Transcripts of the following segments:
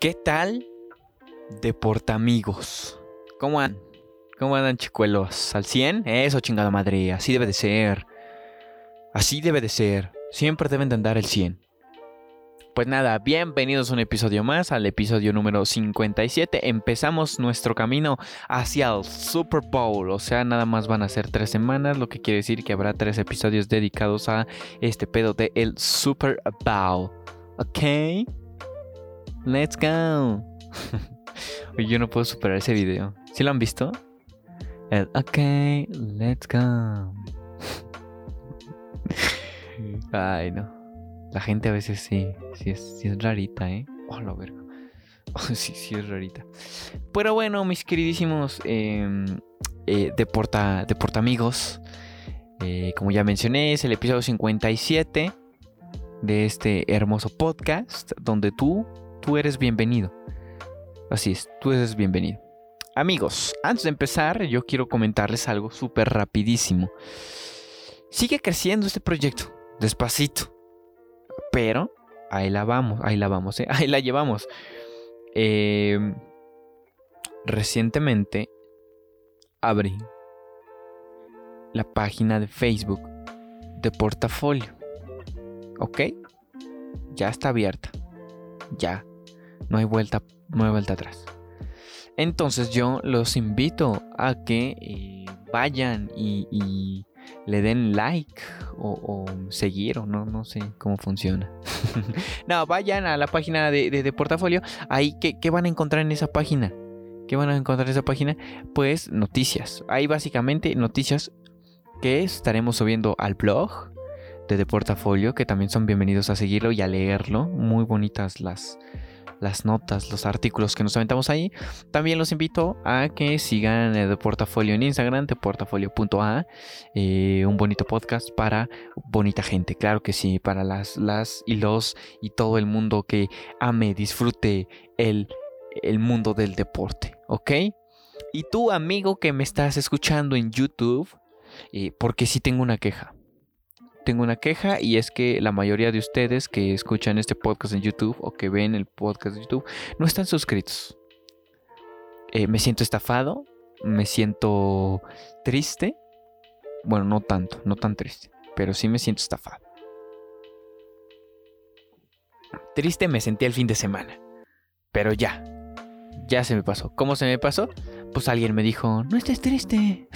¿Qué tal? Deportamigos. ¿Cómo andan? ¿Cómo andan, chicuelos? ¿Al 100? Eso, chingada madre. Así debe de ser. Así debe de ser. Siempre deben de andar el 100. Pues nada, bienvenidos a un episodio más, al episodio número 57. Empezamos nuestro camino hacia el Super Bowl. O sea, nada más van a ser tres semanas, lo que quiere decir que habrá tres episodios dedicados a este pedo de el Super Bowl. ¿Ok? Let's go. Yo no puedo superar ese video. ¿Sí lo han visto? El OK, let's go. Ay, no. La gente a veces sí, sí es, sí es rarita, ¿eh? Oh, verga. sí, sí es rarita. Pero bueno, mis queridísimos em, eh, deporta, amigos. Eh, como ya mencioné, es el episodio 57 de este hermoso podcast donde tú tú eres bienvenido. Así es, tú eres bienvenido. Amigos, antes de empezar, yo quiero comentarles algo súper rapidísimo. Sigue creciendo este proyecto, despacito. Pero ahí la vamos, ahí la vamos, ¿eh? ahí la llevamos. Em, recientemente abrí la página de Facebook de portafolio. ¿Ok? Ya está abierta. Ya no hay vuelta, no vuelta atrás. Entonces yo los invito a que eh, vayan y, le den like o, seguir o no, no sé cómo funciona. no, vayan a la página de, de, portafolio. Ahí, ¿qué, ¿qué, van a encontrar en esa página? ¿Qué van a encontrar en esa página? Pues noticias. Hay básicamente noticias que estaremos subiendo al blog de, de portafolio, que también son bienvenidos a seguirlo y a leerlo. Muy bonitas las, las notas, los artículos que nos aventamos ahí. También los invito a que sigan el portafolio en Instagram, de portafolio.a, eh, un bonito podcast para bonita gente, claro que sí, para las, las y los y todo el mundo que ame, disfrute el, el mundo del deporte, ¿ok? Y tú, amigo que me estás escuchando en YouTube, eh, porque sí tengo una queja tengo una queja y es que la mayoría de ustedes que escuchan este podcast en YouTube o que ven el podcast de YouTube no están suscritos. Eh, me siento estafado, me siento triste. Bueno, no tanto, no tan triste, pero sí me siento estafado. Triste me sentí el fin de semana, pero ya, ya se me pasó. ¿Cómo se me pasó? Pues alguien me dijo, no estés triste.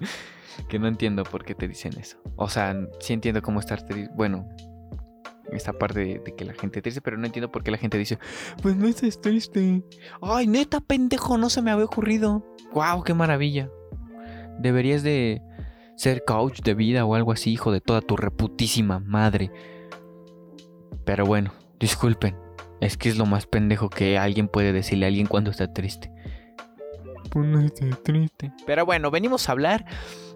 que no entiendo por qué te dicen eso. O sea, sí entiendo cómo estar triste. Bueno, esta parte de, que la gente triste, pero no entiendo por qué la gente dice, pues no estés triste. Ay, neta, pendejo, no se me había ocurrido. Wow, qué maravilla. Deberías de ser coach de vida o algo así, hijo de toda tu reputísima madre. Pero bueno, disculpen. Es que es lo más pendejo que alguien puede decirle a alguien cuando está triste. Pues no estés triste. Pero bueno, venimos a hablar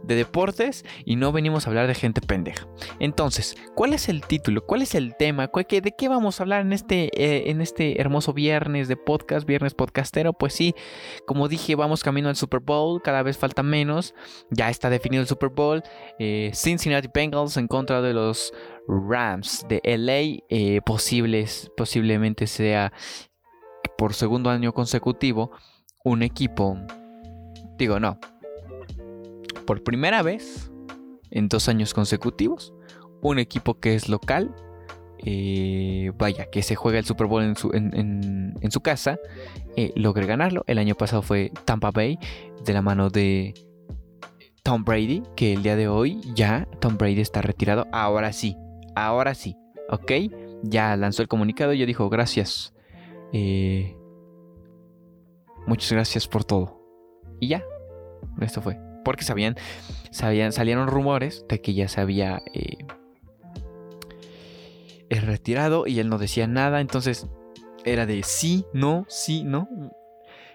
de deportes y no venimos a hablar de gente pendeja. Entonces, ¿cuál es el título? ¿Cuál es el tema? ¿De qué vamos a hablar en este, eh, en este hermoso viernes de podcast, viernes podcastero? Pues sí, como dije, vamos camino al Super Bowl, cada vez falta menos, ya está definido el Super Bowl. Eh, Cincinnati Bengals en contra de los Rams de LA, eh, posibles, posiblemente sea por segundo año consecutivo un equipo, digo no, por primera vez en dos años consecutivos, un equipo que es local, eh, vaya, que se juega el Super Bowl en su, casa, eh, logre ganarlo. El año pasado fue Tampa Bay, de la mano de Tom Brady, que el día de hoy ya Tom Brady está retirado. Ahora sí, ahora sí, ¿ok? Ya lanzó el comunicado y ya dijo gracias. Eh, muchas gracias por todo. Y ya, esto fue. Porque sabían, sabían, salieron rumores de que ya se había eh, eh, retirado y él no decía nada. Entonces era de sí, no, sí, no.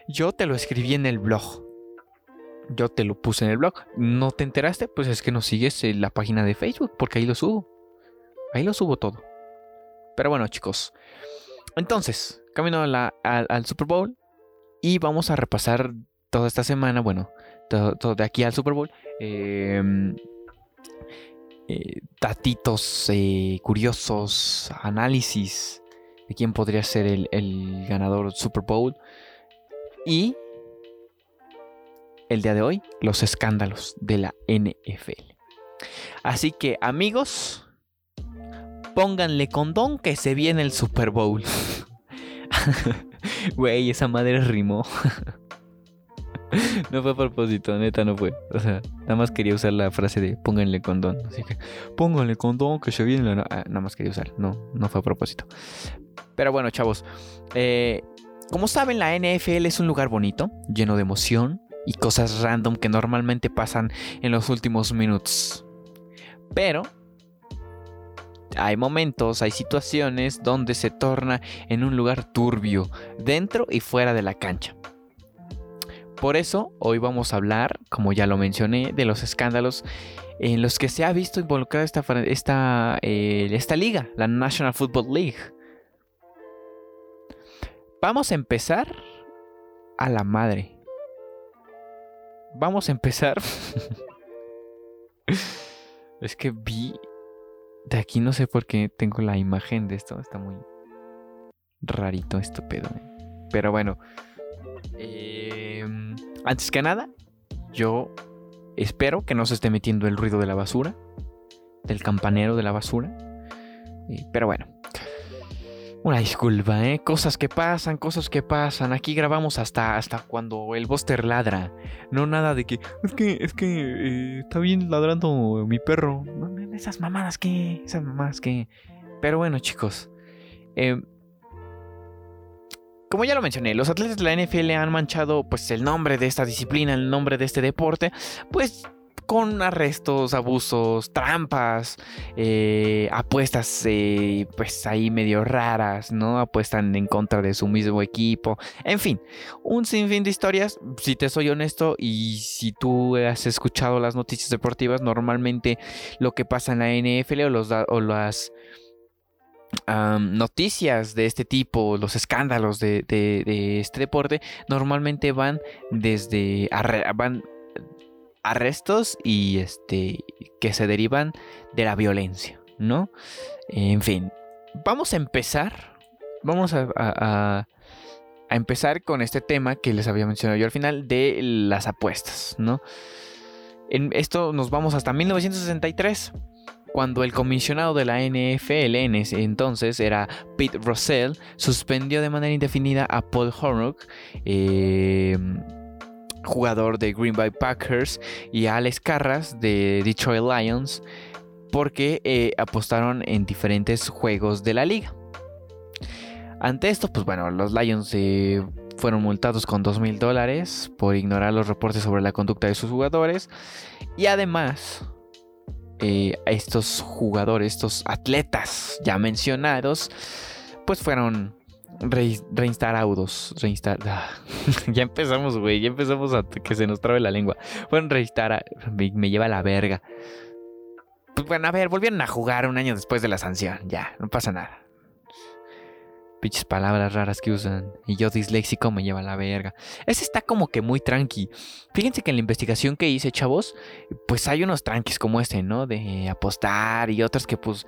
Yo te lo escribí en el blog. Yo te lo puse en el blog. ¿No te enteraste? Pues es que no sigues en la página de Facebook porque ahí lo subo. Ahí lo subo todo. Pero bueno, chicos. Entonces, camino al Super Bowl y vamos a repasar toda esta semana. Bueno, todo, de aquí al Super Bowl. Em, eh, datitos eh, curiosos, análisis de quién podría ser el, el ganador Super Bowl. Y el día de hoy, los escándalos de la NFL. Así que amigos, pónganle condón que se viene el Super Bowl. Güey, esa madre rimó. no fue a propósito, neta no fue. O sea, nada más quería usar la frase de pónganle condón. Así que pónganle condón que se viene la... Ah, nada más quería usar. No, no fue a propósito. Pero bueno, chavos. Eh, como saben, la NFL es un lugar bonito, lleno de emoción y cosas random que normalmente pasan en los últimos minutos. Pero hay momentos, hay situaciones donde se torna en un lugar turbio, dentro y fuera de la cancha. Por eso, hoy vamos a hablar, como ya lo mencioné, de los escándalos en los que se ha visto involucrada esta, eh, liga, la National Football League. Vamos a empezar a la madre. Vamos a empezar. es que vi. De aquí no sé por qué tengo la imagen de esto. Está muy rarito pedo. Eh. Pero bueno. Em, antes que nada, yo espero que no se esté metiendo el ruido de la basura. Del campanero de la basura. Pero bueno. Una disculpa, ¿eh? Cosas que pasan, cosas que pasan. Aquí grabamos hasta, hasta cuando el Buster ladra. No nada de que. Es que, es que eh, está bien ladrando mi perro. esas mamadas que. Esas mamadas que. Pero bueno, chicos. Eh, como ya lo mencioné, los atletas de la NFL han manchado pues el nombre de esta disciplina, el nombre de este deporte, pues con arrestos, abusos, trampas, eh, apuestas eh, pues ahí medio raras, ¿no? Apuestan en contra de su mismo equipo, en fin, un sinfín de historias, si te soy honesto y si tú has escuchado las noticias deportivas, normalmente lo que pasa en la NFL o, los, o las... noticias de este tipo, los escándalos de, este deporte, normalmente van desde van arrestos y este que se derivan de la violencia, ¿no? En fin, vamos a empezar, vamos a, a, empezar con este tema que les había mencionado yo al final de las apuestas, ¿no? En esto nos vamos hasta 1963 cuando el comisionado de la NFL en ese entonces era Pete Russell, suspendió de manera indefinida a Paul Hornock, eh, jugador de Green Bay Packers, y Alex Carras de Detroit Lions, porque eh, apostaron en diferentes juegos de la liga. Ante esto, pues bueno, los Lions eh, fueron multados con 2 mil dólares por ignorar los reportes sobre la conducta de sus jugadores. Y además, eh, estos jugadores, estos atletas ya mencionados, pues fueron reinstalados. Reinstar ah, ya empezamos, güey. Ya empezamos a que se nos trabe la lengua. Fueron reinstalar. Me, me lleva la verga. Pues bueno, a ver, volvieron a jugar un año después de la sanción. Ya, no pasa nada. Pinches palabras raras que usan. Y yo disléxico me lleva la verga. Ese está como que muy tranqui. Fíjense que en la investigación que hice, chavos, pues hay unos tranquis como este, ¿no? De apostar y otros que pues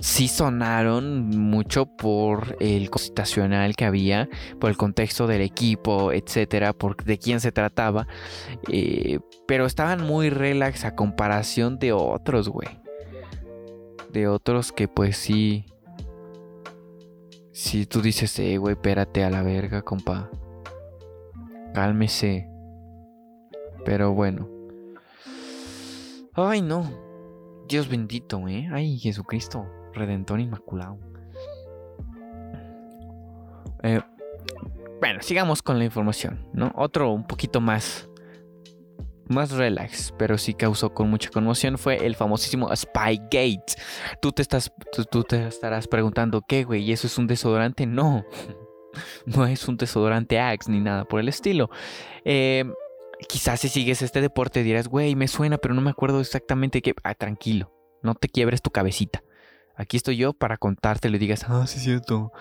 sí sonaron mucho por el constitucional que había, por el contexto del equipo, etcétera, por de quién se trataba. Eh, pero estaban muy relax a comparación de otros, güey. De otros que pues sí si tú dices, eh, güey, espérate a la verga, compa. Cálmese. Pero bueno. Ay, no. Dios bendito, ¿eh? Ay, Jesucristo. Redentor Inmaculado. Eh, bueno, sigamos con la información, ¿no? Otro un poquito más más relax, pero sí causó con mucha conmoción fue el famosísimo Spygate. Tú te estás, tú, te estarás preguntando, ¿qué, güey? ¿Y eso es un desodorante? No, no es un desodorante Axe ni nada por el estilo. Em, quizás si sigues este deporte dirás, güey, me suena, pero no me acuerdo exactamente qué. Ah, tranquilo, no te quiebres tu cabecita. Aquí estoy yo para contarte, le digas, ah, sí es cierto.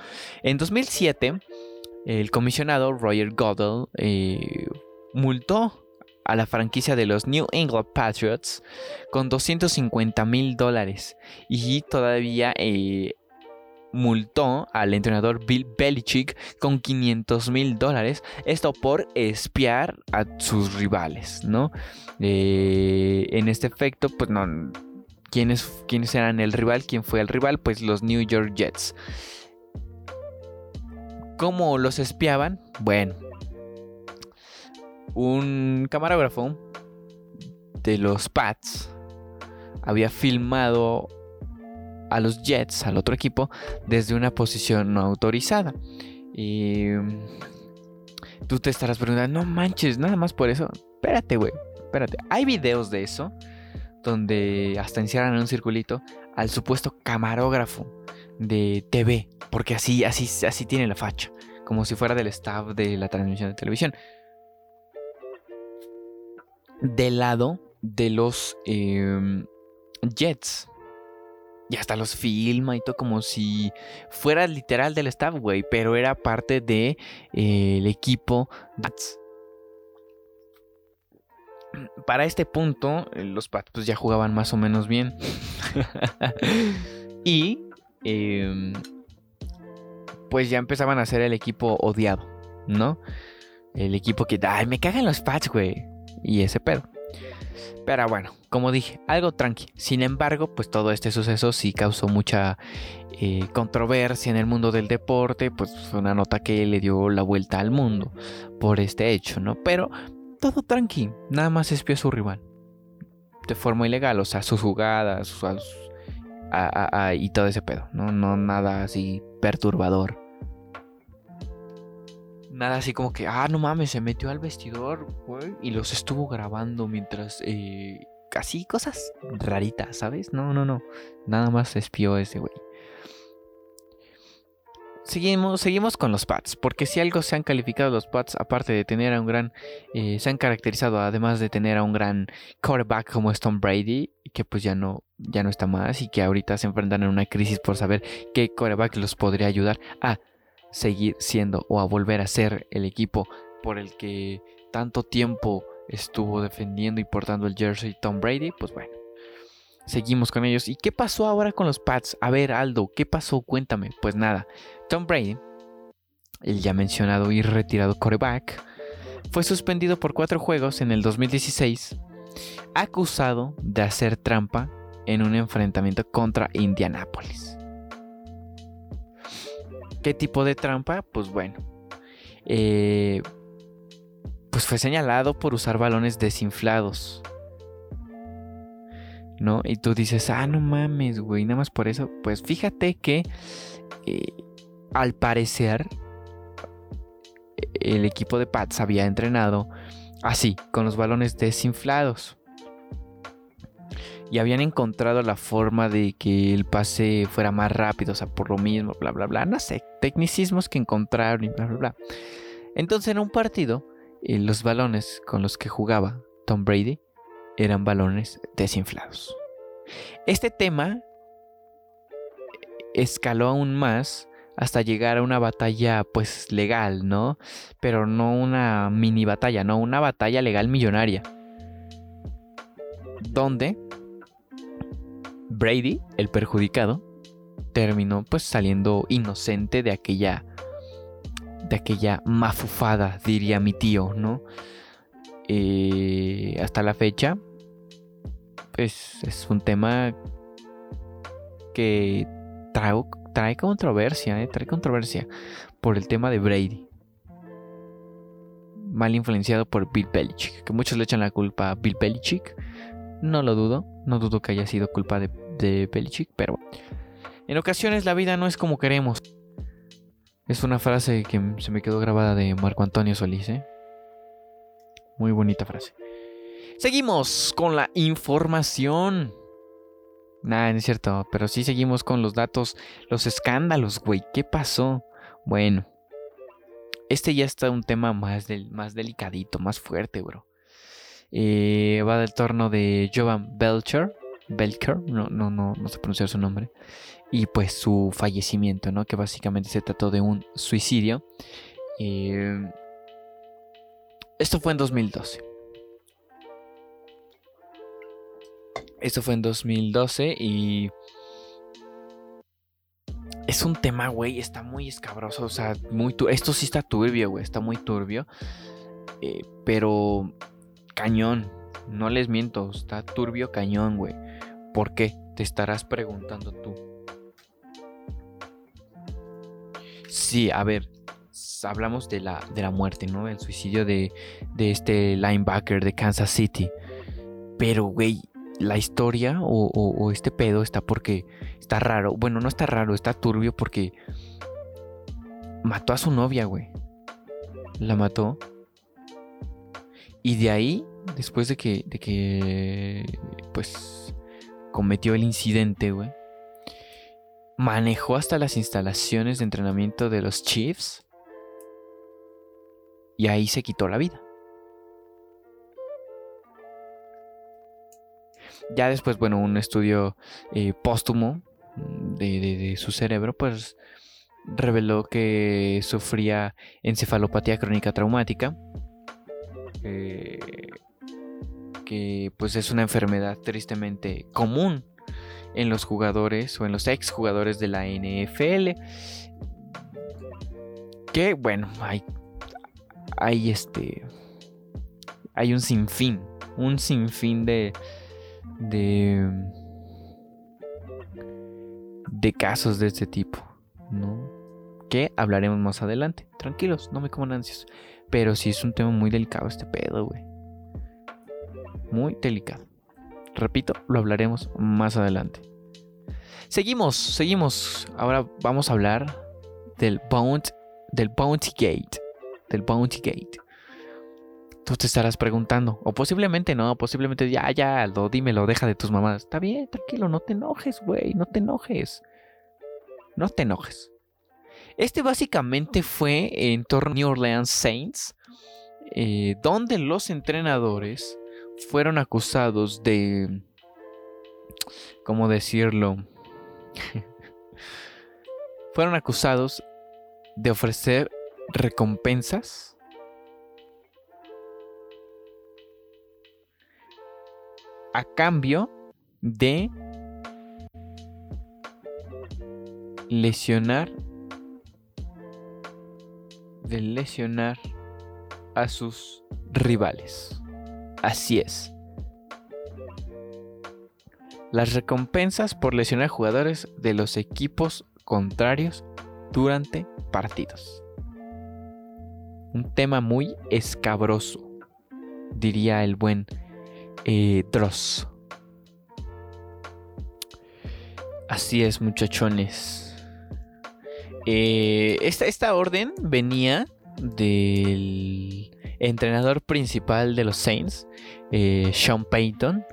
En 2007, el comisionado Roger Goodell eh, multó a la franquicia de los New England Patriots con 250 mil dólares y todavía eh, multó al entrenador Bill Belichick con 500 mil dólares. Esto por espiar a sus rivales, ¿no? Eh, en este efecto, pues no. ¿quiénes, ¿Quiénes eran el rival? ¿Quién fue el rival? Pues los New York Jets. ¿Cómo los espiaban? Bueno, un camarógrafo de los Pats había filmado a los Jets, al otro equipo, desde una posición no autorizada. Y tú te estarás preguntando, no manches, nada más por eso. Espérate, güey, espérate. Hay videos de eso donde hasta encierran en un circulito al supuesto camarógrafo de TV, porque así, así, así tiene la facha, como si fuera del staff de la transmisión de televisión. Del lado de los em, Jets. Y hasta los filma y todo como si fuera literal del staff, güey. Pero era parte del de, eh, equipo Pats. Para este punto, eh, los Pats pues, ya jugaban más o menos bien. y em, pues ya empezaban a ser el equipo odiado, ¿no? El equipo que, ay, me cagan los Pats, güey. Y ese pedo. Pero bueno, como dije, algo tranqui. Sin embargo, pues todo este suceso sí causó mucha eh, controversia en el mundo del deporte, pues fue una nota que le dio la vuelta al mundo por este hecho, ¿no? Pero todo tranqui, nada más espió a su rival. De forma ilegal, o sea, sus jugadas, y todo ese pedo, ¿no? No nada así perturbador nada así como que, ah, no mames, se metió al vestidor, güey, y los estuvo grabando mientras, eh, casi cosas raritas, ¿sabes? No, no, no, nada más espió ese güey. Seguimos, seguimos con los Pats, porque si algo se han calificado los Pats, aparte de tener a un gran, eh, se han caracterizado además de tener a un gran quarterback como Tom Brady, que pues ya no, ya no está más y que ahorita se enfrentan en una crisis por saber qué quarterback los podría ayudar a seguir siendo o a volver a ser el equipo por el que tanto tiempo estuvo defendiendo y portando el jersey Tom Brady, pues bueno, seguimos con ellos. ¿Y qué pasó ahora con los Pats? A ver, Aldo, ¿qué pasó? Cuéntame. Pues nada, Tom Brady, el ya mencionado y retirado coreback, fue suspendido por cuatro juegos en el 2016, acusado de hacer trampa en un enfrentamiento contra Indianapolis. ¿Qué tipo de trampa? Pues bueno. Eh, pues fue señalado por usar balones desinflados. ¿No? Y tú dices, ah, no mames, güey, nada más por eso. Pues fíjate que eh, al parecer el equipo de Pats había entrenado así, con los balones desinflados y habían encontrado la forma de que el pase fuera más rápido, o sea, por lo mismo, bla, bla, bla, no sé, tecnicismos que encontraron y bla, bla, bla. Entonces en un partido, eh, los balones con los que jugaba Tom Brady eran balones desinflados. Este tema escaló aún más hasta llegar a una batalla pues legal, ¿no? Pero no una mini batalla, no, una batalla legal millonaria. Donde Brady, el perjudicado, terminó pues saliendo inocente de aquella de aquella mafufada, diría mi tío, ¿no? Eh, hasta la fecha, pues es un tema que trae, controversia, ¿eh? trae controversia por el tema de Brady. Mal influenciado por Bill Belichick, que muchos le echan la culpa a Bill Belichick. No lo dudo, no dudo que haya sido culpa de de Belichick, pero en ocasiones la vida no es como queremos. Es una frase que se me quedó grabada de Marco Antonio Solís, ¿eh? Muy bonita frase. Seguimos con la información. Nada, no es cierto, pero sí seguimos con los datos, los escándalos, güey. ¿Qué pasó? Bueno, este ya está un tema más, del, más delicadito, más fuerte, bro. Eh, va del torno de Jovan Belcher, Belker, no, no, no, no sé pronunciar su nombre, y pues su fallecimiento, ¿no? Que básicamente se trató de un suicidio. Eh, esto fue en 2012. Esto fue en 2012 y es un tema, güey, está muy escabroso, o sea, muy esto sí está turbio, güey, está muy turbio, eh, pero cañón, no les miento, está turbio cañón, güey. ¿Por qué? Te estarás preguntando tú. Sí, a ver, hablamos de la, de la muerte, ¿no? El suicidio de, de este linebacker de Kansas City. Pero, güey, la historia o, este pedo está porque está raro. Bueno, no está raro, está turbio porque mató a su novia, güey. La mató. Y de ahí, después de que, de que, pues, cometió el incidente, güey, manejó hasta las instalaciones de entrenamiento de los Chiefs. Y ahí se quitó la vida. Ya después, bueno, un estudio eh, póstumo de, su cerebro, pues reveló que sufría encefalopatía crónica traumática, eh, pues es una enfermedad tristemente común en los jugadores o en los exjugadores de la NFL. Que bueno, hay, hay este, hay un sinfín, un sinfín de, de, de casos de este tipo, ¿no? Que hablaremos más adelante. Tranquilos, no me coman ansias. Pero sí es un tema muy delicado este pedo, güey. Muy delicado. Repito, lo hablaremos más adelante. Seguimos, seguimos. Ahora vamos a hablar del Bounty, del Bounty Gate. Del Bounty Gate. Tú te estarás preguntando, o posiblemente no, posiblemente ya, ya, Aldo, dímelo, deja de tus mamadas. Está bien, tranquilo, no te enojes, güey, no te enojes. No te enojes. Este básicamente fue en torno a New Orleans Saints, eh, donde los entrenadores fueron acusados de, ¿cómo decirlo? fueron acusados de ofrecer recompensas a cambio de lesionar de lesionar a sus rivales. Así es. Las recompensas por lesionar jugadores de los equipos contrarios durante partidos. Un tema muy escabroso, diría el buen eh, Dross. Así es, muchachones. Eh, esta, esta orden venía del entrenador principal de los Saints, eh, Sean Payton,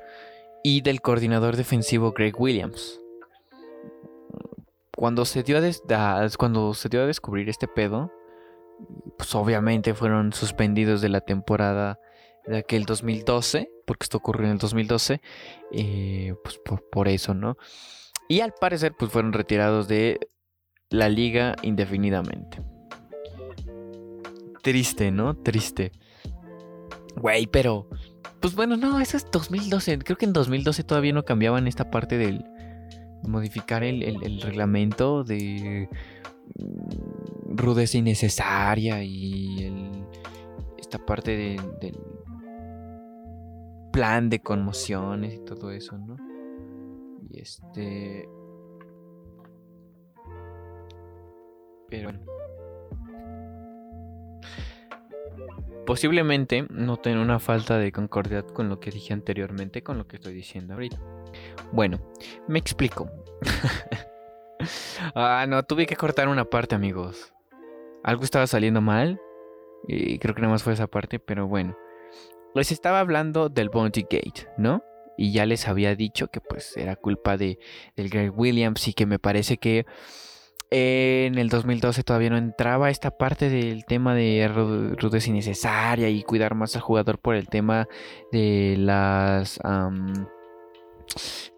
y del coordinador defensivo Greg Williams. Cuando se dio a, cuando se dio a descubrir este pedo, pues obviamente fueron suspendidos de la temporada de aquel 2012, porque esto ocurrió en el 2012, eh, pues por, eso, ¿no? Y al parecer, pues fueron retirados de la liga indefinidamente. Triste, ¿no? Triste. Güey, pero... Pues bueno, no, eso es 2012. Creo que en 2012 todavía no cambiaban esta parte del... Modificar el, reglamento de mm, rudeza innecesaria y esta parte del plan de conmociones y todo eso, ¿no? Y este... Pero Posiblemente no tenga una falta de concordia con lo que dije anteriormente, con lo que estoy diciendo ahorita. Bueno, me explico. ah, no, tuve que cortar una parte, amigos. Algo estaba saliendo mal. Y creo que nada más fue esa parte, pero bueno les estaba hablando del Bounty Gate, ¿no? Y ya les había dicho que pues era culpa de, del Greg Williams y que me parece que en el 2012 todavía no entraba esta parte del tema de rudeza innecesaria y cuidar más al jugador por el tema de las...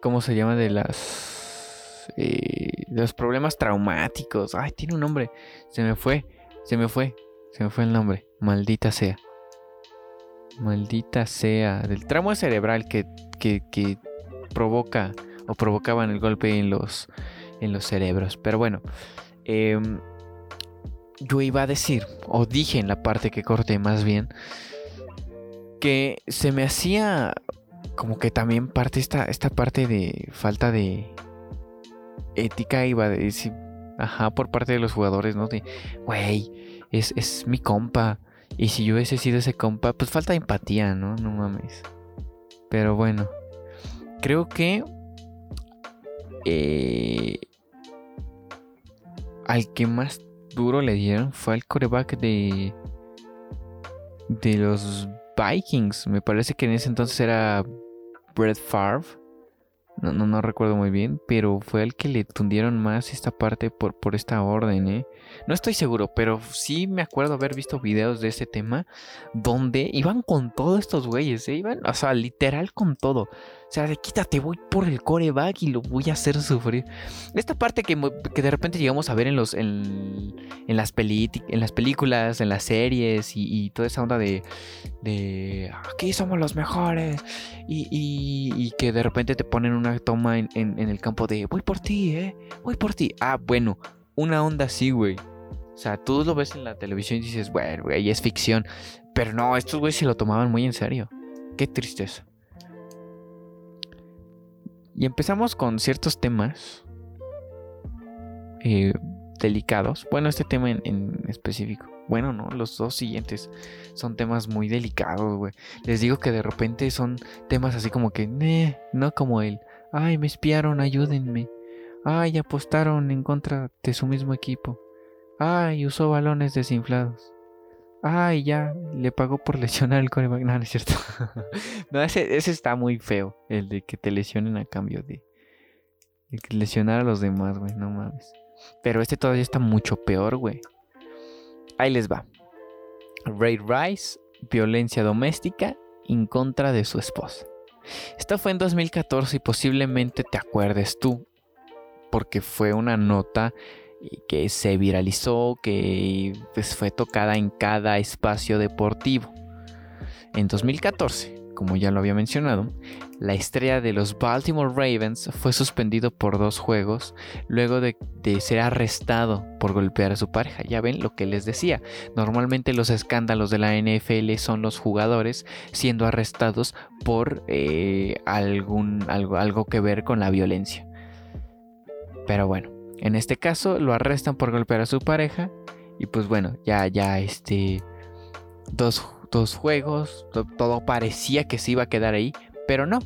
¿Cómo se llama? De las... Eh, de los problemas traumáticos. Ay, tiene un nombre. Se me fue. Se me fue. Se me fue el nombre. Maldita sea. Maldita sea. Del tramo cerebral que, que, provoca o provocaban el golpe en los, en los cerebros. Pero bueno, em, yo iba a decir, o dije en la parte que corté más bien, que se me hacía como que también parte esta, esta parte de falta de ética, iba a decir, ajá, por parte de los jugadores, ¿no? De, güey, es, es mi compa. Y si yo hubiese sido ese compa, pues falta empatía, ¿no? No mames. Pero bueno, creo que eh, al que más duro le dieron fue al coreback de de los Vikings. Me parece que en ese entonces era Brett Favre. No, no, no, recuerdo muy bien, pero fue el que le tundieron más esta parte por, por esta orden, ¿eh? No estoy seguro, pero sí me acuerdo haber visto videos de ese tema donde iban con todos estos güeyes, ¿eh? Iban, o sea, literal con todo. O sea, de quítate, voy por el coreback y lo voy a hacer sufrir. Esta parte que, de repente llegamos a ver en los en, las, en las películas, en las series y, toda esa onda de, de aquí somos los mejores y, que de repente te ponen una toma en, el campo de voy por ti, eh, voy por ti. Ah, bueno, una onda así, güey. O sea, tú lo ves en la televisión y dices, bueno, güey, es ficción. Pero no, estos güeyes se lo tomaban muy en serio. Qué tristeza. Y empezamos con ciertos temas eh, delicados. Bueno, este tema en, específico. Bueno, no, los dos siguientes son temas muy delicados, güey. Les digo que de repente son temas así como que, no como él. Ay, me espiaron, ayúdenme. Ay, apostaron en contra de su mismo equipo. Ay, usó balones desinflados. Ay, ya, le pagó por lesionar el coreback. No, no es cierto. no, ese, está muy feo. El de que te lesionen a cambio de, lesionar a los demás, güey. No mames. Pero este todavía está mucho peor, güey. Ahí les va. Ray Rice, violencia doméstica en contra de su esposa. Esto fue en 2014 y posiblemente te acuerdes tú, porque fue una nota que se viralizó, que pues, fue tocada en cada espacio deportivo. En 2014, como ya lo había mencionado, la estrella de los Baltimore Ravens fue suspendido por dos juegos luego de, ser arrestado por golpear a su pareja. Ya ven lo que les decía. Normalmente los escándalos de la NFL son los jugadores siendo arrestados por eh, algún, algo, algo que ver con la violencia. Pero bueno, en este caso lo arrestan por golpear a su pareja y pues bueno, ya, ya este, dos, juegos, todo parecía que se iba a quedar ahí, pero no.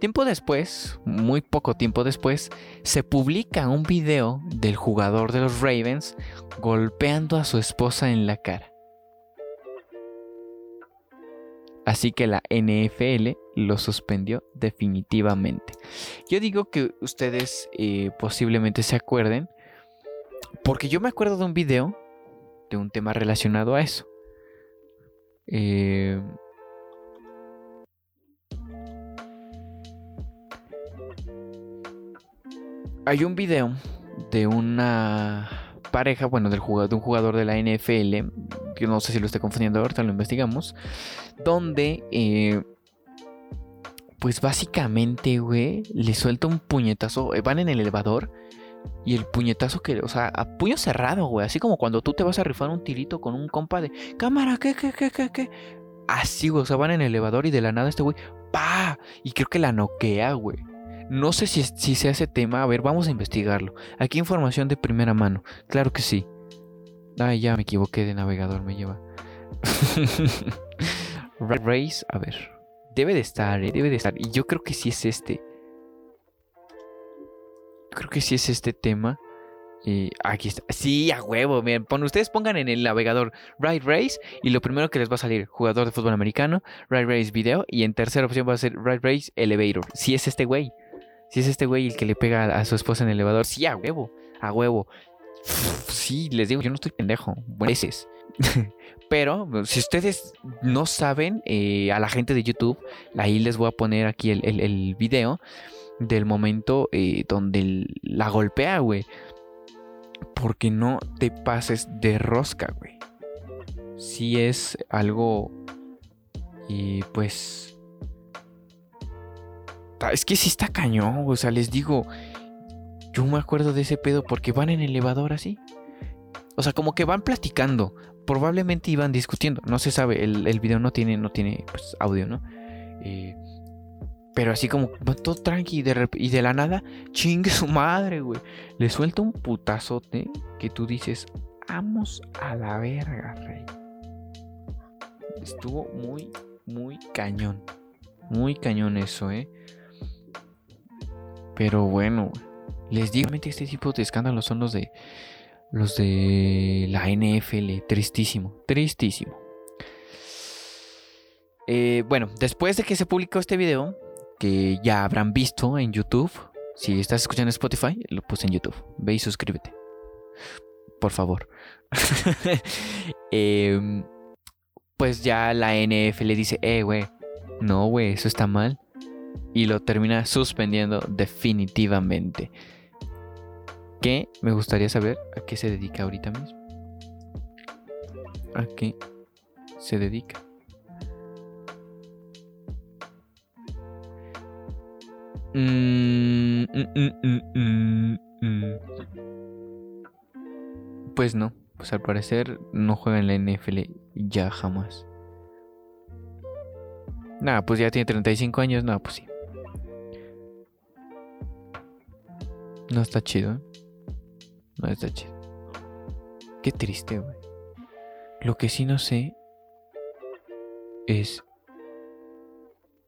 Tiempo después, muy poco tiempo después, se publica un video del jugador de los Ravens golpeando a su esposa en la cara. Así que la NFL lo suspendió definitivamente. Yo digo que ustedes eh, posiblemente se acuerden, porque yo me acuerdo de un video de un tema relacionado a eso. Eh, hay un video de una pareja, bueno, del jugador, de un jugador de la NFL, que no sé si lo estoy confundiendo ahorita, lo investigamos, donde, eh, pues básicamente, güey, le suelta un puñetazo, eh, van en el elevador. Y el puñetazo que, o sea, a puño cerrado, güey. Así como cuando tú te vas a rifar un tirito con un compa de cámara, ¿qué, qué, qué, qué, qué? Así, güey. O sea, van en el elevador y de la nada este güey, ¡pa! Y creo que la noquea, güey. No sé si, si se hace tema. A ver, vamos a investigarlo. Aquí información de primera mano. Claro que sí. Ay, ya me equivoqué de navegador, me lleva. Race, a ver. Debe de estar, eh, debe de estar. Y yo creo que sí es este. Creo que sí es este tema. Y aquí está. Sí, a huevo. Miren, ustedes pongan en el navegador Ride Race y lo primero que les va a salir, jugador de fútbol americano, Ride Race video y en tercera opción va a ser Ride Race Elevator. Si es este güey. Si es este güey el que le pega a su esposa en el elevador, sí, a huevo, a huevo. Sí, les digo, yo no estoy pendejo, veces. Pero si ustedes no saben, eh, a la gente de YouTube, ahí les voy a poner aquí el, el, video del momento eh, donde la golpea, güey. Porque no te pases de rosca, güey. Si es algo, y pues es que sí está cañón, o sea, les digo, Yo me acuerdo de ese pedo porque van en elevador así. O sea, como que van platicando. Probablemente iban discutiendo. No se sabe. El, video no tiene, no tiene pues, audio, ¿no? Eh, pero así como todo tranqui y de, y de la nada, chingue su madre, güey. Le suelta un putazote que tú dices, vamos a la verga, rey. Estuvo muy, muy cañón. Muy cañón eso, ¿eh? Pero bueno, les digo, este tipo de escándalos son los de los de la NFL. Tristísimo, tristísimo. Eh, bueno, después de que se publicó este video, que ya habrán visto en YouTube, si estás escuchando Spotify, lo puse en YouTube. Ve y suscríbete. Por favor. Em, pues ya la NFL le dice, eh, güey, no, güey, eso está mal. Y lo termina suspendiendo definitivamente. ¿Qué? me gustaría saber a qué se dedica ahorita mismo. ¿A qué se dedica? Mm, mm, mm, pues no, pues al parecer no juega en la NFL ya jamás. Nada, pues ya tiene 35 años, no, pues sí. No está chido. ¿eh? No está chido. Qué triste, güey. Lo que sí no sé es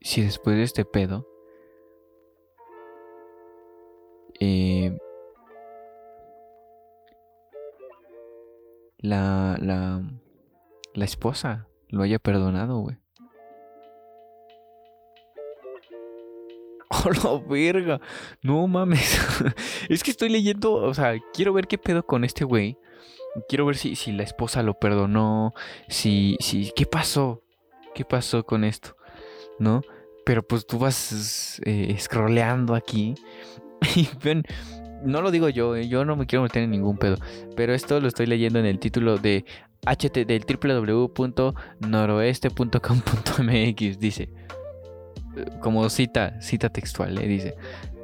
si después de este pedo eh, la, la, la esposa lo haya perdonado, güey. ¡Oh, la verga! No mames. es que estoy leyendo, o sea, quiero ver qué pedo con este güey. Quiero ver si, si la esposa lo perdonó, si, si, ¿qué pasó? ¿Qué pasó con esto? ¿No? Pero pues tú vas eh, scrolleando aquí y ven, no lo digo yo, eh, yo no me quiero meter en ningún pedo, pero esto lo estoy leyendo en el título de HT del www.noroeste.com.mx dice como cita, cita textual, le dice,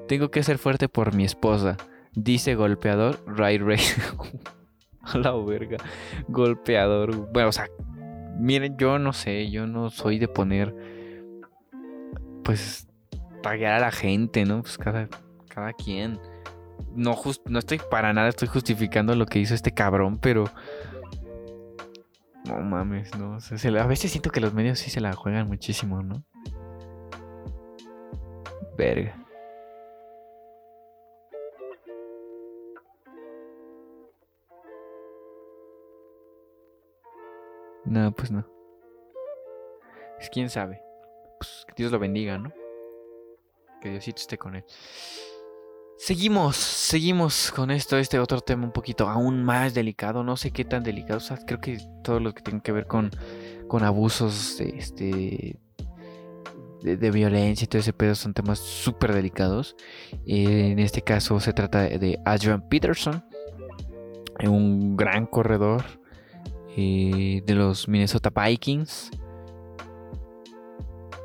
tengo que ser fuerte por mi esposa, dice golpeador Ray Ray. A la verga, golpeador. Bueno, o sea, miren, yo no sé, yo no soy de poner, pues, taguear a la gente, ¿no? Pues cada, cada quien. No, no estoy para nada, estoy justificando lo que hizo este cabrón, pero... No mames, no. a veces siento que los medios sí se la juegan muchísimo, ¿no? Verga. No, pues no. Es quién sabe. Pues que Dios lo bendiga, ¿no? Que Diosito esté con él. Seguimos, seguimos con esto, este otro tema un poquito aún más delicado. No sé qué tan delicado. O sea, creo que todo lo que tiene que ver con, con abusos este, de, violencia y todo ese pedo son temas súper delicados. en este caso se trata de Adrian Peterson, un gran corredor eh, de los Minnesota Vikings.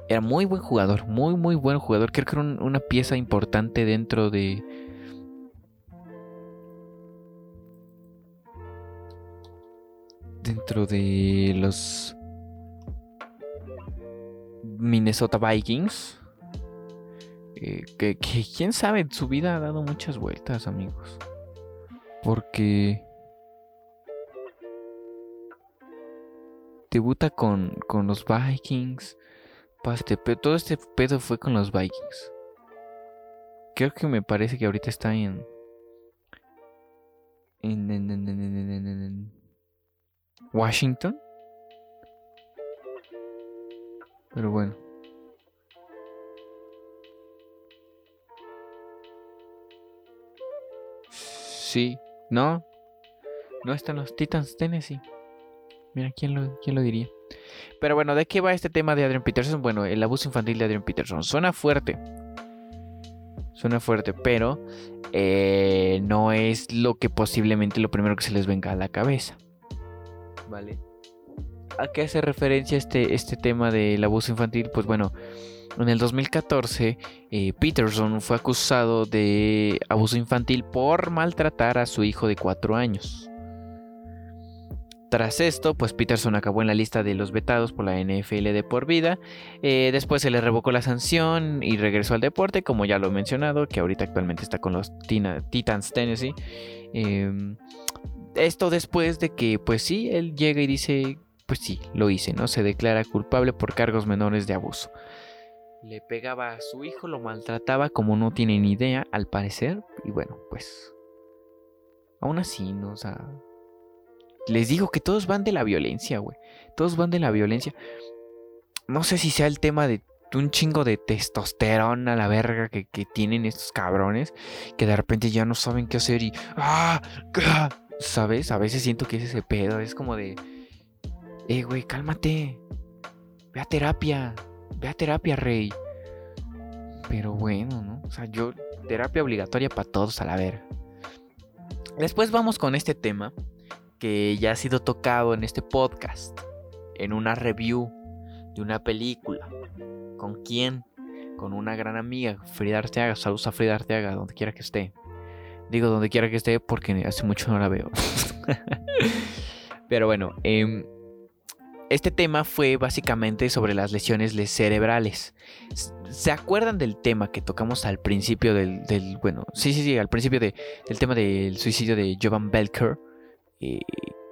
Era muy buen jugador, muy muy buen jugador. Creo que era una pieza importante dentro de... Dentro de los Minnesota Vikings. Eh, que, quién sabe, su vida ha dado muchas vueltas, amigos. Porque debuta con, con los Vikings. todo este pedo fue con los Vikings. Creo que me parece que ahorita está en, en, en, en Washington. Pero bueno. Sí, no. No están los Titans Tennessee. Mira, ¿quién lo, quién lo diría? Pero bueno, ¿de qué va este tema de Adrian Peterson? Bueno, el abuso infantil de Adrian Peterson. Suena fuerte. Suena fuerte, pero eh, no es lo que posiblemente lo primero que se les venga a la cabeza. Vale. ¿A qué hace referencia este, este tema del abuso infantil? Pues bueno, En el 2014, eh, Peterson fue acusado de abuso infantil por maltratar a su hijo de 4 años. Tras esto, pues Peterson acabó en la lista de los vetados por la NFL de por vida. Eh, después se le revocó la sanción y regresó al deporte, como ya lo he mencionado, que ahorita actualmente está con los Titans Tennessee. Em, esto después de que, pues sí, él llega y dice, pues sí, lo hice, ¿no? Se declara culpable por cargos menores de abuso. Le pegaba a su hijo, lo maltrataba como no tiene ni idea, al parecer. Y bueno, pues... Aún así, ¿no? O sea, les digo que todos van de la violencia, güey. Todos van de la violencia. No sé si sea el tema de un chingo de testosterona a la verga que, tienen estos cabrones. Que de repente ya no saben qué hacer y. ¡Ah! ¿Sabes? A veces siento que es ese pedo. Es como de. Eh, güey, cálmate. Ve a terapia. Ve a terapia, rey. Pero bueno, ¿no? O sea, yo. Terapia obligatoria para todos a la verga. Después vamos con este tema que ya ha sido tocado en este podcast, en una review de una película. ¿Con quién? Con una gran amiga, Frida Arteaga. Saludos a Frida Arteaga, donde quiera que esté. Digo donde quiera que esté porque hace mucho no la veo. Pero bueno, em, este tema fue básicamente sobre las lesiones cerebrales. ¿Se acuerdan del tema que tocamos al principio del, bueno, sí, sí, sí, al principio del tema del suicidio de Jovan Belker?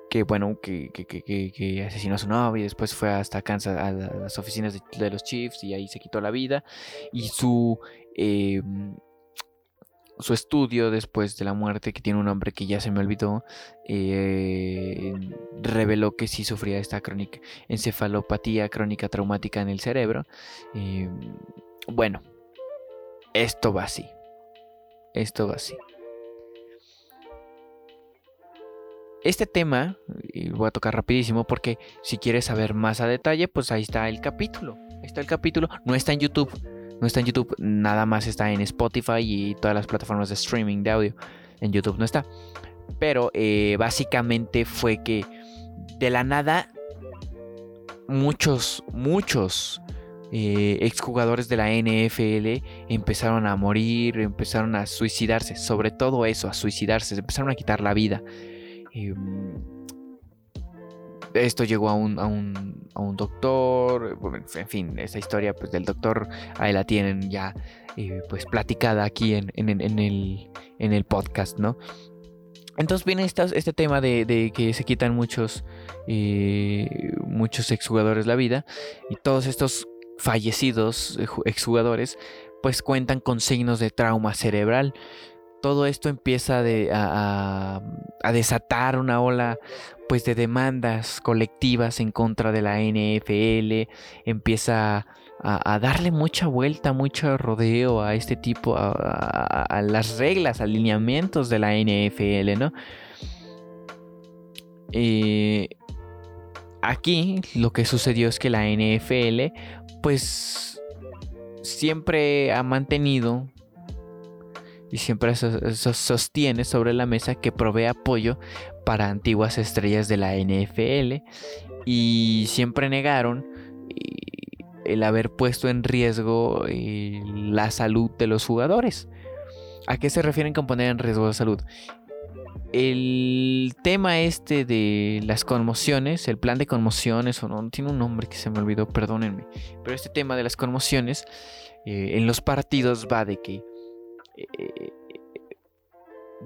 que bueno, que, asesinó a su novia y después fue hasta Kansas a las oficinas de, los Chiefs y ahí se quitó la vida. Y su, em, su estudio después de la muerte, que tiene un nombre que ya se me olvidó, eh, reveló que sí sufría esta crónica encefalopatía crónica traumática en el cerebro. Em, bueno, esto va así. Esto va así. Este tema, y voy a tocar rapidísimo porque si quieres saber más a detalle, pues ahí está el capítulo. Está el capítulo, no está en YouTube, no está en YouTube, nada más está en Spotify y todas las plataformas de streaming de audio. En YouTube no está. Pero eh, básicamente fue que de la nada muchos, muchos eh, exjugadores de la NFL empezaron a morir, empezaron a suicidarse, sobre todo eso, a suicidarse, empezaron a quitar la vida. Em, esto llegó a un, a un, doctor, en fin, esa historia pues, del doctor ahí la tienen ya eh, pues platicada aquí en, el, en el podcast, ¿no? Entonces viene este tema de, que se quitan muchos, eh, muchos exjugadores la vida y todos estos fallecidos exjugadores pues cuentan con signos de trauma cerebral todo esto empieza a, desatar una ola pues de demandas colectivas en contra de la NFL, empieza a, darle mucha vuelta, mucho rodeo a este tipo, a, las reglas, alineamientos de la NFL, ¿no? Eh, aquí lo que sucedió es que la NFL pues siempre ha mantenido y siempre sostiene sobre la mesa que provee apoyo para antiguas estrellas de la NFL y siempre negaron el haber puesto en riesgo eh, la salud de los jugadores. ¿A qué se refieren con poner en riesgo la salud? El tema este de las conmociones, el plan de conmociones, o no, tiene un nombre que se me olvidó, perdónenme, pero este tema de las conmociones eh, en los partidos va de que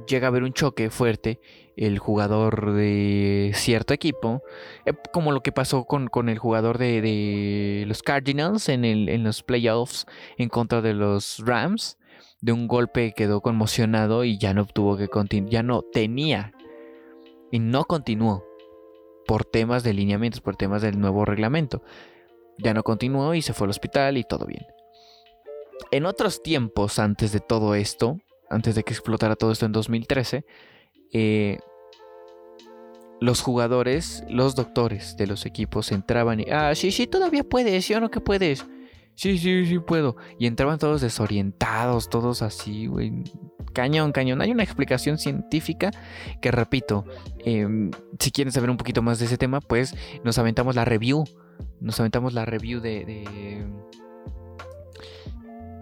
llega a haber un choque fuerte el jugador de cierto equipo, eh, como lo que pasó con, el jugador de, los Cardinals en, el, en, los playoffs en contra de los Rams, de un golpe quedó conmocionado y ya no tuvo que continuar, ya no tenía y no continuó por temas de lineamientos, por temas del nuevo reglamento. Ya no continuó y se fue al hospital y todo bien en otros tiempos, antes de todo esto, antes de que explotara todo esto en 2013, eh, los jugadores, los doctores de los equipos entraban y, ah, sí, sí, todavía puedes, ¿sí o no que puedes? Sí, sí, sí puedo. Y entraban todos desorientados, todos así, güey. Cañón, cañón. Hay una explicación científica que, repito, em, si quieren saber un poquito más de ese tema, pues nos aventamos la review. Nos aventamos la review de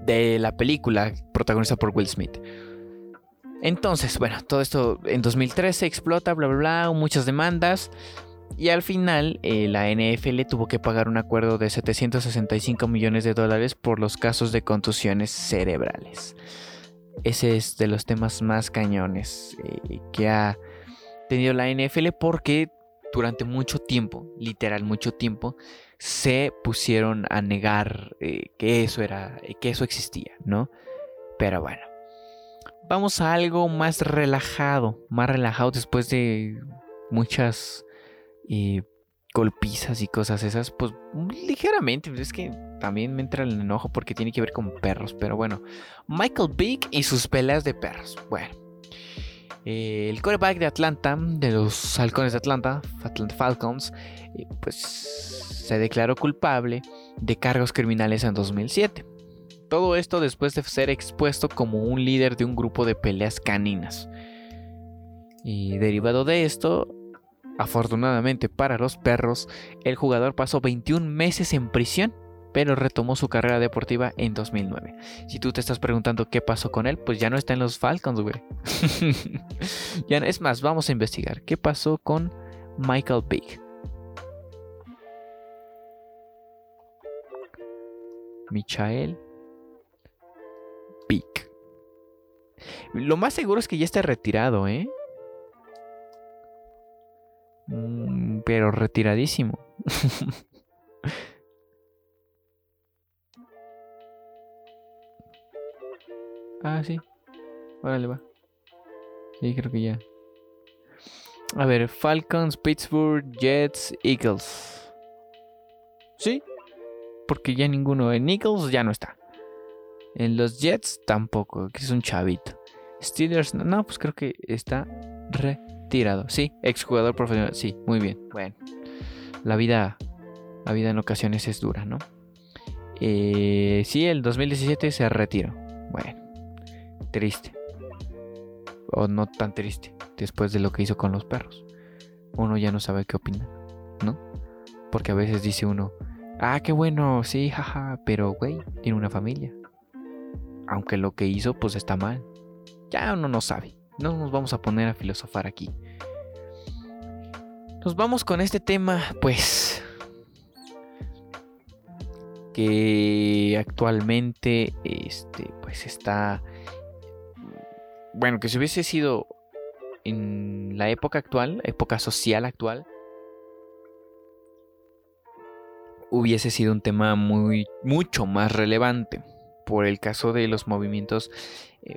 de la película protagonizada por Will Smith. Entonces, bueno, todo esto en 2013 explota, bla, bla, bla, muchas demandas. Y al final, eh, la NFL tuvo que pagar un acuerdo de 765 millones de dólares por los casos de contusiones cerebrales. Ese es de los temas más cañones eh, que ha tenido la NFL porque durante mucho tiempo, literal mucho tiempo, se pusieron a negar eh, que eso era, que eso existía, ¿no? Pero bueno, vamos a algo más relajado, más relajado después de muchas eh, golpizas y cosas esas, pues ligeramente, es que también me entra el enojo porque tiene que ver con perros, pero bueno, Michael Big y sus peleas de perros, bueno. Eh, el quarterback de Atlanta, de los halcones de Atlanta, Atlanta Falcons, eh, pues se declaró culpable de cargos criminales en 2007. Todo esto después de ser expuesto como un líder de un grupo de peleas caninas. Y derivado de esto, afortunadamente para los perros, el jugador pasó 21 meses en prisión, pero retomó su carrera deportiva en 2009. Si tú te estás preguntando qué pasó con él, pues ya no está en los Falcons, güey. es más, vamos a investigar qué pasó con Michael Big. Michael lo más seguro es que ya esté retirado, ¿eh? Mm, pero retiradísimo. ah, sí. Órale, va. Sí, creo que ya. A ver, Falcons, Pittsburgh, Jets, Eagles. Sí, porque ya ninguno en Eagles ya no está. En los Jets tampoco, que es un chavito. Steelers, no, pues creo que está retirado. Sí, exjugador profesional. Sí, muy bien. Bueno, la vida, la vida en ocasiones es dura, ¿no? Eh, sí, el 2017 se retiró. Bueno, triste. O no tan triste, después de lo que hizo con los perros. Uno ya no sabe qué opina, ¿no? Porque a veces dice uno, ah, qué bueno, sí, jaja, pero, güey, tiene una familia aunque lo que hizo pues está mal. Ya uno no sabe. No nos vamos a poner a filosofar aquí. Nos vamos con este tema, pues, que actualmente, este, pues está, bueno, que si hubiese sido en la época actual, época social actual, hubiese sido un tema muy, mucho más relevante por el caso de los movimientos eh,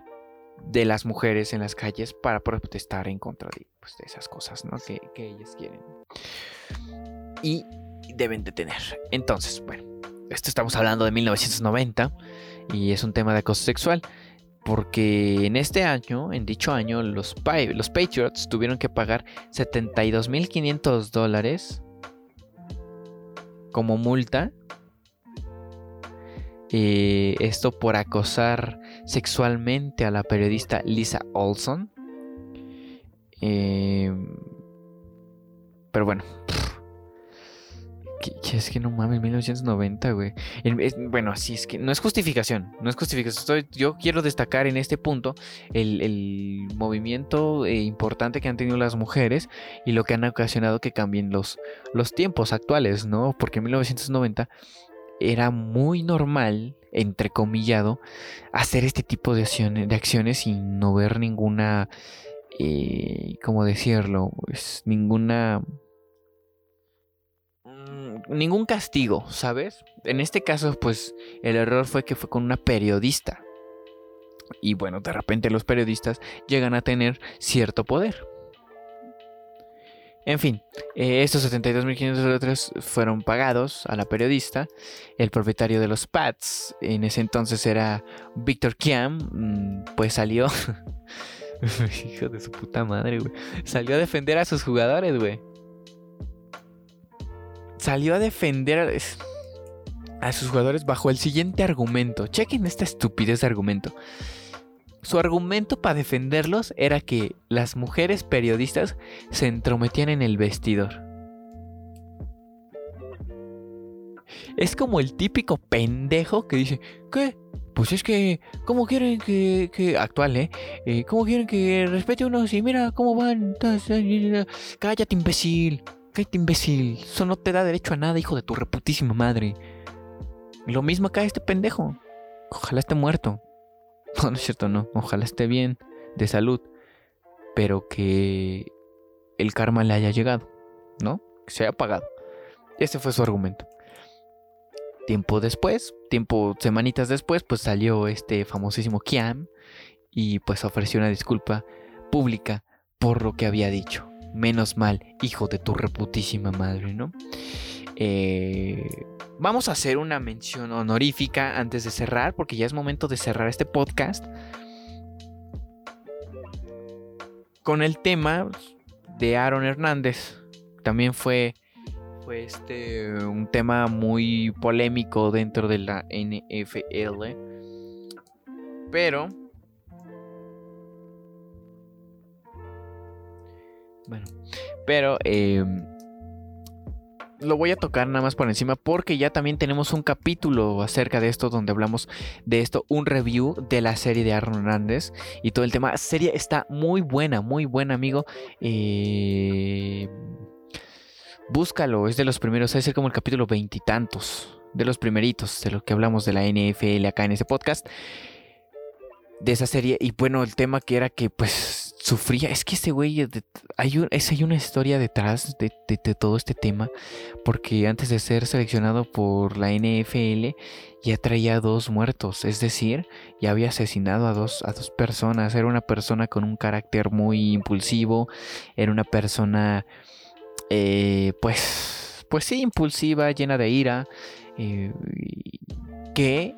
de las mujeres en las calles para protestar en contra de, pues, esas cosas ¿no? que, que ellas quieren. Y deben de tener. Entonces, bueno, esto estamos hablando de 1990 y es un tema de acoso sexual. Porque en este año, en dicho año, los, los Patriots tuvieron que pagar 72.500 dólares como multa eh, esto por acosar sexualmente a la periodista Lisa Olson. Em, pero bueno. Es que no mames, 1990, güey. bueno, así es que no es justificación. No es justificación. yo quiero destacar en este punto el, movimiento eh, importante que han tenido las mujeres y lo que han ocasionado que cambien los, los tiempos actuales, ¿no? Porque en 1990 era muy normal, entrecomillado, hacer este tipo de acciones, de acciones sin no ver ninguna, eh, ¿cómo decirlo? Pues, ninguna... Mm, ningún castigo, ¿sabes? En este caso, pues el error fue que fue con una periodista. Y bueno, de repente los periodistas llegan a tener cierto poder. En fin, eh, estos 72.500 dólares fueron pagados a la periodista. El propietario de los Pats, en ese entonces era Victor Kiam, mm, pues salió. Hijo de su puta madre, güey. Salió a defender a sus jugadores, güey. Salió a defender a sus jugadores bajo el siguiente argumento. Chequen esta estupidez de argumento. Su argumento para defenderlos era que las mujeres periodistas se entrometían en el vestidor. Es como el típico pendejo que dice, ¿qué? pues es que, ¿cómo quieren que, que actual, eh? eh? ¿Cómo quieren que respete uno si mira cómo van? Cállate, imbécil. Cállate, imbécil. Eso no te da derecho a nada, hijo de tu reputísima madre. Lo mismo acá este pendejo. Ojalá esté muerto. No, no es cierto, no. Ojalá esté bien, de salud. Pero que el karma le haya llegado, ¿no? Que se haya pagado. Ese fue su argumento. Tiempo después, tiempo, semanitas después, pues salió este famosísimo Kiam y pues ofreció una disculpa pública por lo que había dicho. Menos mal, hijo de tu reputísima madre, ¿no? Eh, vamos a hacer una mención honorífica antes de cerrar, porque ya es momento de cerrar este podcast. Con el tema de Aaron Hernández. También fue fue este un tema muy polémico dentro de la NFL. Pero bueno, pero em, lo voy a tocar nada más por encima porque ya también tenemos un capítulo acerca de esto donde hablamos de esto, un review de la serie de Aaron Hernández y todo el tema. Serie está muy buena, muy buena, amigo. Eh, Búscalo, es de los primeros, es como el capítulo veintitantos, de los primeritos, de lo que hablamos de la NFL acá en ese podcast, de esa serie. Y bueno, el tema que era que pues sufría, es que ese güey, hay, es, hay una historia detrás de, todo este tema, porque antes de ser seleccionado por la NFL, ya traía dos muertos, es decir, ya había asesinado a dos, a dos personas, era una persona con un carácter muy impulsivo, era una persona eh, pues, pues sí, impulsiva, llena de ira, eh, que,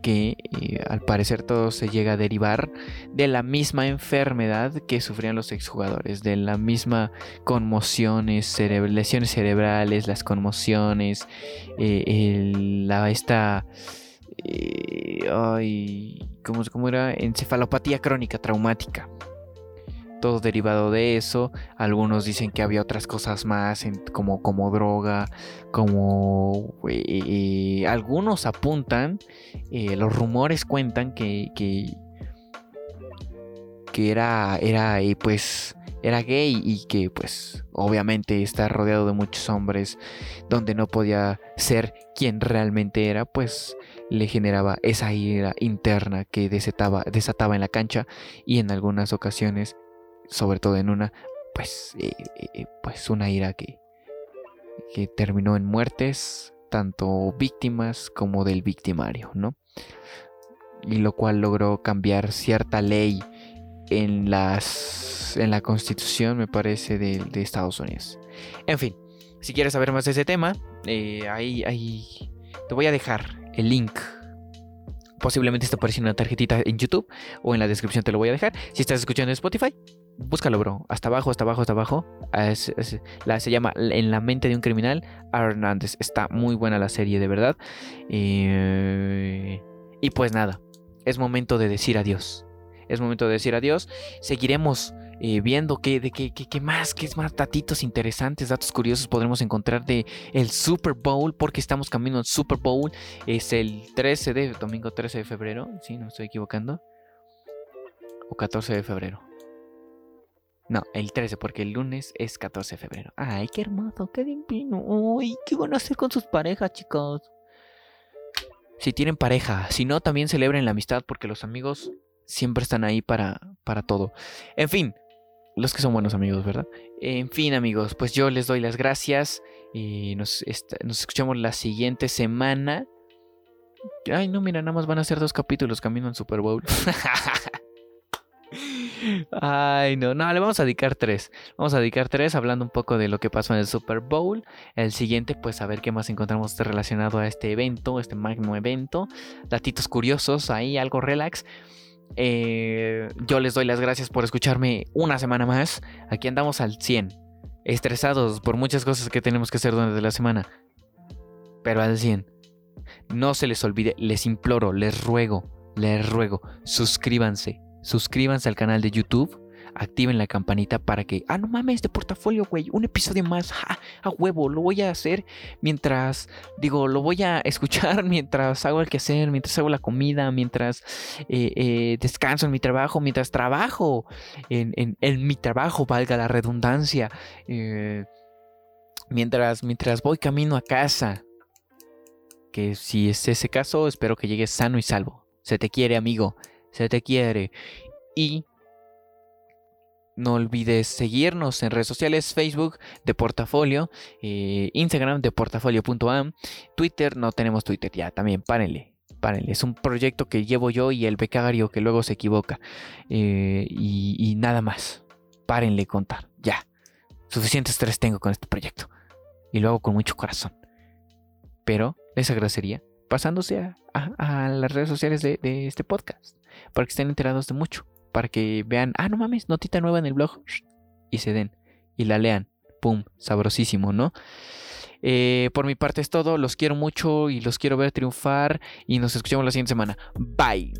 que eh, al parecer todo se llega a derivar de la misma enfermedad que sufrían los exjugadores, de la misma conmociones, lesiones cerebrales, las conmociones, la, esta... ay, ¿cómo, ¿Cómo era? Encefalopatía crónica traumática todo derivado de eso. Algunos dicen que había otras cosas más, como, como droga, como eh, algunos apuntan, eh, los rumores cuentan que, que, era, era eh, pues era gay y que pues obviamente está rodeado de muchos hombres donde no podía ser quien realmente era, pues le generaba esa ira interna que desataba, desataba en la cancha y en algunas ocasiones sobre todo en una, pues, eh, eh, eh, pues una ira que, que terminó en muertes, tanto víctimas como del victimario, ¿no? Y lo cual logró cambiar cierta ley en, las, en la constitución, me parece, de, de Estados Unidos. En fin, si quieres saber más de ese tema, ahí, ahí te voy a dejar el link posiblemente está apareciendo una tarjetita en YouTube o en la descripción te lo voy a dejar. Si estás escuchando en Spotify, búscalo, bro. Hasta abajo, hasta abajo, hasta abajo. la, se llama En la mente de un criminal, Hernández. Está muy buena la serie, de verdad. Eh, y pues nada, es momento de decir adiós. Es momento de decir adiós. Seguiremos eh, viendo qué, de qué, qué, más, qué más datitos interesantes, datos curiosos podremos encontrar de el Super Bowl, porque estamos camino al Super Bowl. Es el 13 de, domingo 13 de febrero, si no estoy equivocando. O 14 de febrero. No, el 13, porque el lunes es 14 de febrero. Ay, qué hermoso, qué divino. Uy, qué van a hacer con sus parejas, chicos. Si tienen pareja, si no, también celebren la amistad, porque los amigos siempre están ahí para, para todo. En fin, los que son buenos amigos, ¿verdad? En fin, amigos, pues yo les doy las gracias. Y nos, nos escuchamos la siguiente semana. Ay, no, mira, nada más van a ser dos capítulos camino al Super Bowl. Ay, no, no, le vamos a dedicar tres. Vamos a dedicar tres hablando un poco de lo que pasó en el Super Bowl. El siguiente, pues a ver qué más encontramos relacionado a este evento, este magno evento. Datitos curiosos ahí, algo relax. Eh, yo les doy las gracias por escucharme una semana más. Aquí andamos al 100. Estresados por muchas cosas que tenemos que hacer durante la semana. Pero al 100. No se les olvide, les imploro, les ruego, les ruego, suscríbanse suscríbanse al canal de YouTube, activen la campanita para que, ah, no mames, de portafolio, güey, un episodio más, a huevo, lo voy a hacer mientras, digo, lo voy a escuchar mientras hago el quehacer, mientras hago la comida, mientras eh, eh, descanso en mi trabajo, mientras trabajo en, mi trabajo, valga la redundancia, eh, mientras, mientras voy camino a casa, que si es ese caso, espero que llegues sano y salvo. Se te quiere, amigo, se te quiere. Y no olvides seguirnos en redes sociales, Facebook de Portafolio, eh, Instagram de portafolio.am, Twitter, no tenemos Twitter ya, también párenle. Párenle. Es un proyecto que llevo yo y el becario que luego se equivoca. Eh, y, nada más. Párenle contar. Ya. Suficiente estrés tengo con este proyecto. Y lo hago con mucho corazón. Pero les agradecería pasándose a, las redes sociales de, este podcast. Para que estén enterados de mucho para que vean, ah, no mames, notita nueva en el blog, y se den, y la lean, pum, sabrosísimo, ¿no? Eh, por mi parte es todo, los quiero mucho y los quiero ver triunfar y nos escuchamos la siguiente semana. Bye.